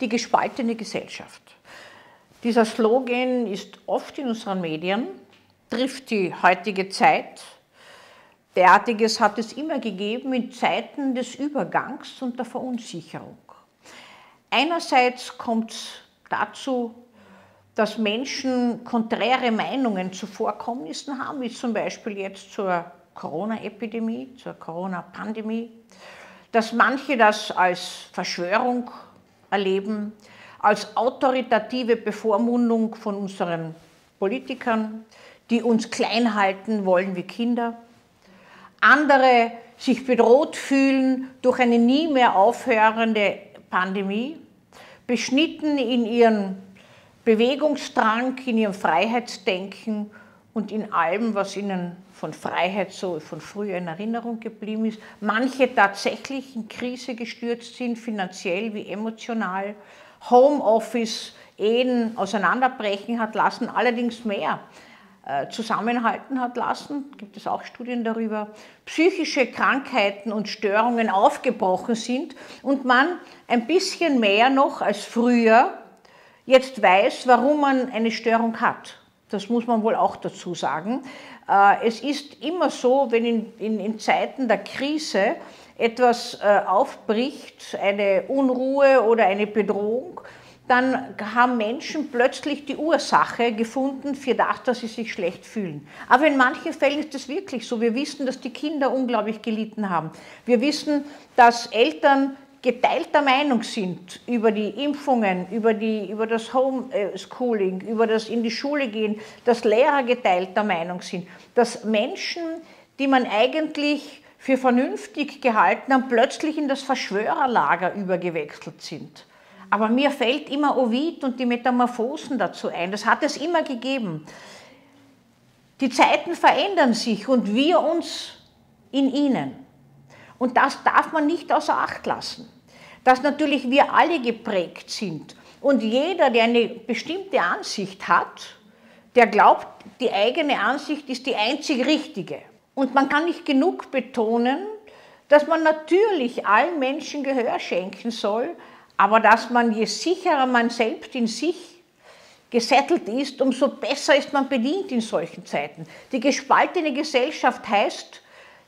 die gespaltene Gesellschaft. Dieser Slogan ist oft in unseren Medien, trifft die heutige Zeit. Derartiges hat es immer gegeben in Zeiten des Übergangs und der Verunsicherung. Einerseits kommt es dazu, dass Menschen konträre Meinungen zu Vorkommnissen haben, wie zum Beispiel jetzt zur Corona-Epidemie, zur Corona-Pandemie, dass manche das als Verschwörung erleben, als autoritative Bevormundung von unseren Politikern, die uns klein halten wollen wie Kinder. Andere sich bedroht fühlen durch eine nie mehr aufhörende Pandemie, beschnitten in ihren Bewegungsdrang, in ihrem Freiheitsdenken und in allem, was ihnen von Freiheit so von früher in Erinnerung geblieben ist. Manche tatsächlich in Krise gestürzt sind, finanziell wie emotional. Homeoffice, Ehen auseinanderbrechen hat lassen, allerdings mehr äh, zusammenhalten hat lassen, gibt es auch Studien darüber, psychische Krankheiten und Störungen aufgebrochen sind und man ein bisschen mehr noch als früher jetzt weiß, warum man eine Störung hat. Das muss man wohl auch dazu sagen. Äh, es ist immer so, wenn in, in, in Zeiten der Krise etwas äh, aufbricht, eine Unruhe oder eine Bedrohung, dann haben Menschen plötzlich die Ursache gefunden für das, dass sie sich schlecht fühlen. Aber in manchen Fällen ist es wirklich so. Wir wissen, dass die Kinder unglaublich gelitten haben. Wir wissen, dass Eltern geteilter Meinung sind über die Impfungen, über, die, über das Homeschooling, über das in die Schule gehen, dass Lehrer geteilter Meinung sind, dass Menschen, die man eigentlich für vernünftig gehalten haben, plötzlich in das Verschwörerlager übergewechselt sind. Aber mir fällt immer Ovid und die Metamorphosen dazu ein. Das hat es immer gegeben. Die Zeiten verändern sich und wir uns in ihnen. Und das darf man nicht außer Acht lassen dass natürlich wir alle geprägt sind und jeder, der eine bestimmte Ansicht hat, der glaubt, die eigene Ansicht ist die einzig richtige. Und man kann nicht genug betonen, dass man natürlich allen Menschen Gehör schenken soll, aber dass man, je sicherer man selbst in sich gesettelt ist, umso besser ist man bedient in solchen Zeiten. Die gespaltene Gesellschaft heißt,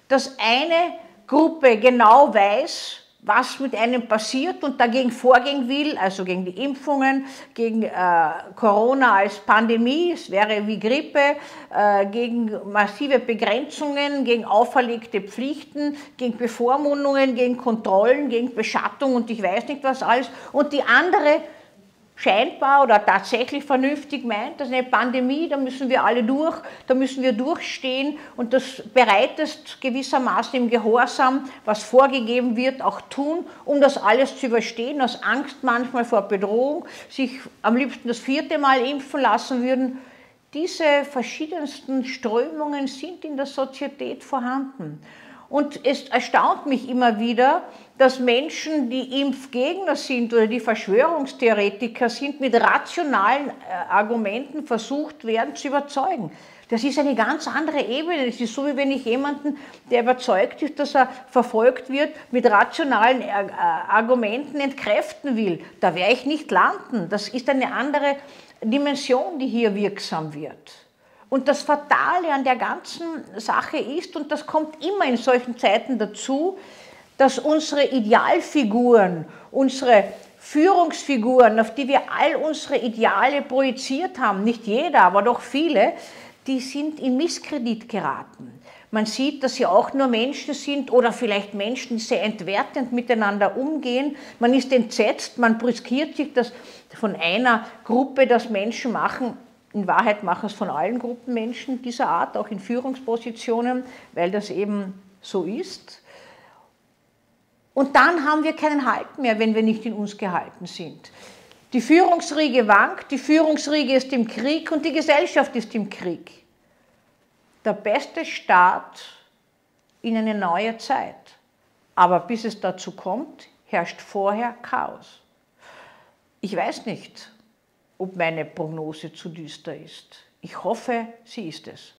dass eine Gruppe genau weiß, was mit einem passiert und dagegen vorgehen will, also gegen die Impfungen, gegen äh, Corona als Pandemie, es wäre wie Grippe, äh, gegen massive Begrenzungen, gegen auferlegte Pflichten, gegen Bevormundungen, gegen Kontrollen, gegen Beschattung und ich weiß nicht was alles. Und die andere scheinbar oder tatsächlich vernünftig meint, dass eine Pandemie, da müssen wir alle durch, da müssen wir durchstehen und das bereitest gewissermaßen im Gehorsam, was vorgegeben wird, auch tun, um das alles zu überstehen, aus Angst manchmal vor Bedrohung, sich am liebsten das vierte Mal impfen lassen würden. Diese verschiedensten Strömungen sind in der Sozietät vorhanden. Und es erstaunt mich immer wieder, dass Menschen, die Impfgegner sind oder die Verschwörungstheoretiker sind, mit rationalen äh, Argumenten versucht werden zu überzeugen. Das ist eine ganz andere Ebene. Das ist so, wie wenn ich jemanden, der überzeugt ist, dass er verfolgt wird, mit rationalen äh, Argumenten entkräften will. Da werde ich nicht landen. Das ist eine andere Dimension, die hier wirksam wird. Und das Fatale an der ganzen Sache ist, und das kommt immer in solchen Zeiten dazu, dass unsere Idealfiguren, unsere Führungsfiguren, auf die wir all unsere Ideale projiziert haben, nicht jeder, aber doch viele, die sind in Misskredit geraten. Man sieht, dass sie auch nur Menschen sind oder vielleicht Menschen, die sehr entwertend miteinander umgehen. Man ist entsetzt, man brüskiert sich das von einer Gruppe, dass Menschen machen, in Wahrheit machen es von allen Gruppen Menschen dieser Art, auch in Führungspositionen, weil das eben so ist. Und dann haben wir keinen Halt mehr, wenn wir nicht in uns gehalten sind. Die Führungsriege wankt, die Führungsriege ist im Krieg und die Gesellschaft ist im Krieg. Der beste Start in eine neue Zeit. Aber bis es dazu kommt, herrscht vorher Chaos. Ich weiß nicht, ob meine Prognose zu düster ist. Ich hoffe, sie ist es.